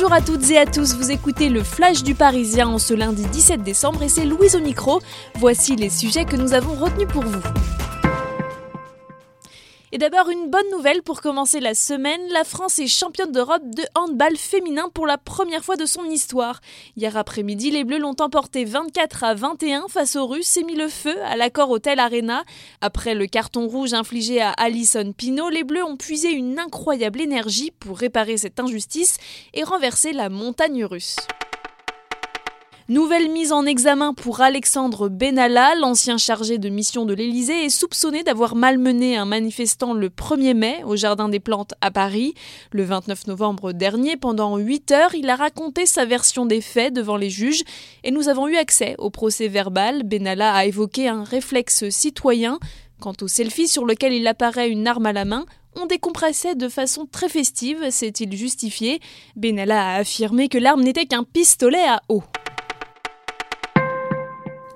Bonjour à toutes et à tous, vous écoutez le Flash du Parisien en ce lundi 17 décembre et c'est Louise au micro. Voici les sujets que nous avons retenus pour vous. Et d'abord une bonne nouvelle pour commencer la semaine, la France est championne d'Europe de handball féminin pour la première fois de son histoire. Hier après-midi, les Bleus l'ont emporté 24 à 21 face aux Russes et mis le feu à l'accord Hotel Arena. Après le carton rouge infligé à Alison Pino, les Bleus ont puisé une incroyable énergie pour réparer cette injustice et renverser la montagne russe. Nouvelle mise en examen pour Alexandre Benalla, l'ancien chargé de mission de l'Élysée, est soupçonné d'avoir malmené un manifestant le 1er mai au Jardin des Plantes à Paris. Le 29 novembre dernier, pendant 8 heures, il a raconté sa version des faits devant les juges et nous avons eu accès au procès verbal. Benalla a évoqué un réflexe citoyen. Quant au selfie sur lequel il apparaît une arme à la main, on décompressait de façon très festive, s'est-il justifié. Benalla a affirmé que l'arme n'était qu'un pistolet à eau.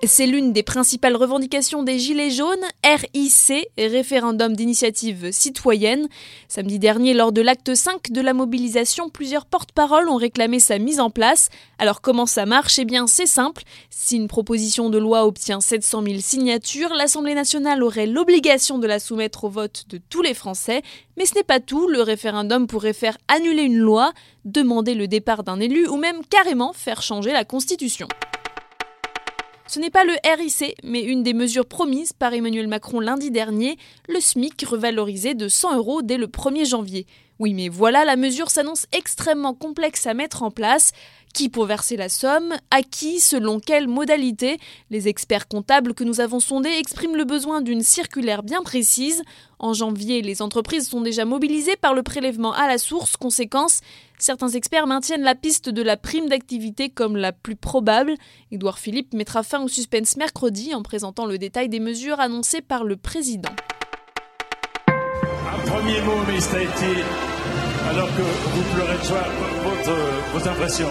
C'est l'une des principales revendications des Gilets jaunes, RIC, référendum d'initiative citoyenne. Samedi dernier, lors de l'acte 5 de la mobilisation, plusieurs porte-paroles ont réclamé sa mise en place. Alors comment ça marche? Eh bien c'est simple. Si une proposition de loi obtient 700 000 signatures, l'Assemblée nationale aurait l'obligation de la soumettre au vote de tous les Français. Mais ce n'est pas tout, le référendum pourrait faire annuler une loi, demander le départ d'un élu ou même carrément faire changer la Constitution. Ce n'est pas le RIC, mais une des mesures promises par Emmanuel Macron lundi dernier, le SMIC revalorisé de 100 euros dès le 1er janvier. Oui, mais voilà, la mesure s'annonce extrêmement complexe à mettre en place. Qui pour verser la somme? À qui? Selon quelle modalité? Les experts comptables que nous avons sondés expriment le besoin d'une circulaire bien précise. En janvier, les entreprises sont déjà mobilisées par le prélèvement à la source. Conséquence, certains experts maintiennent la piste de la prime d'activité comme la plus probable. Édouard Philippe mettra fin au suspense mercredi en présentant le détail des mesures annoncées par le président. Un premier mot, alors que vous pleurez de joie, votre, vos impressions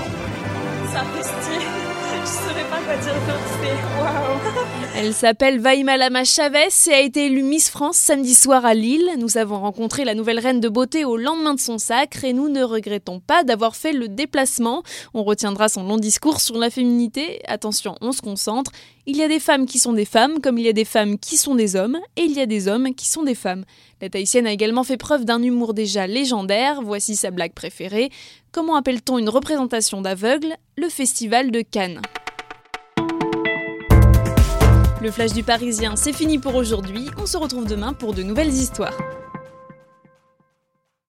Elle s'appelle Vaimalama Chavez et a été élue Miss France samedi soir à Lille. Nous avons rencontré la nouvelle reine de beauté au lendemain de son sacre et nous ne regrettons pas d'avoir fait le déplacement. On retiendra son long discours sur la féminité. Attention, on se concentre. Il y a des femmes qui sont des femmes, comme il y a des femmes qui sont des hommes, et il y a des hommes qui sont des femmes. La Tahitienne a également fait preuve d'un humour déjà légendaire, voici sa blague préférée. Comment appelle-t-on une représentation d'aveugle? Le Festival de Cannes. Le flash du Parisien, c'est fini pour aujourd'hui, on se retrouve demain pour de nouvelles histoires.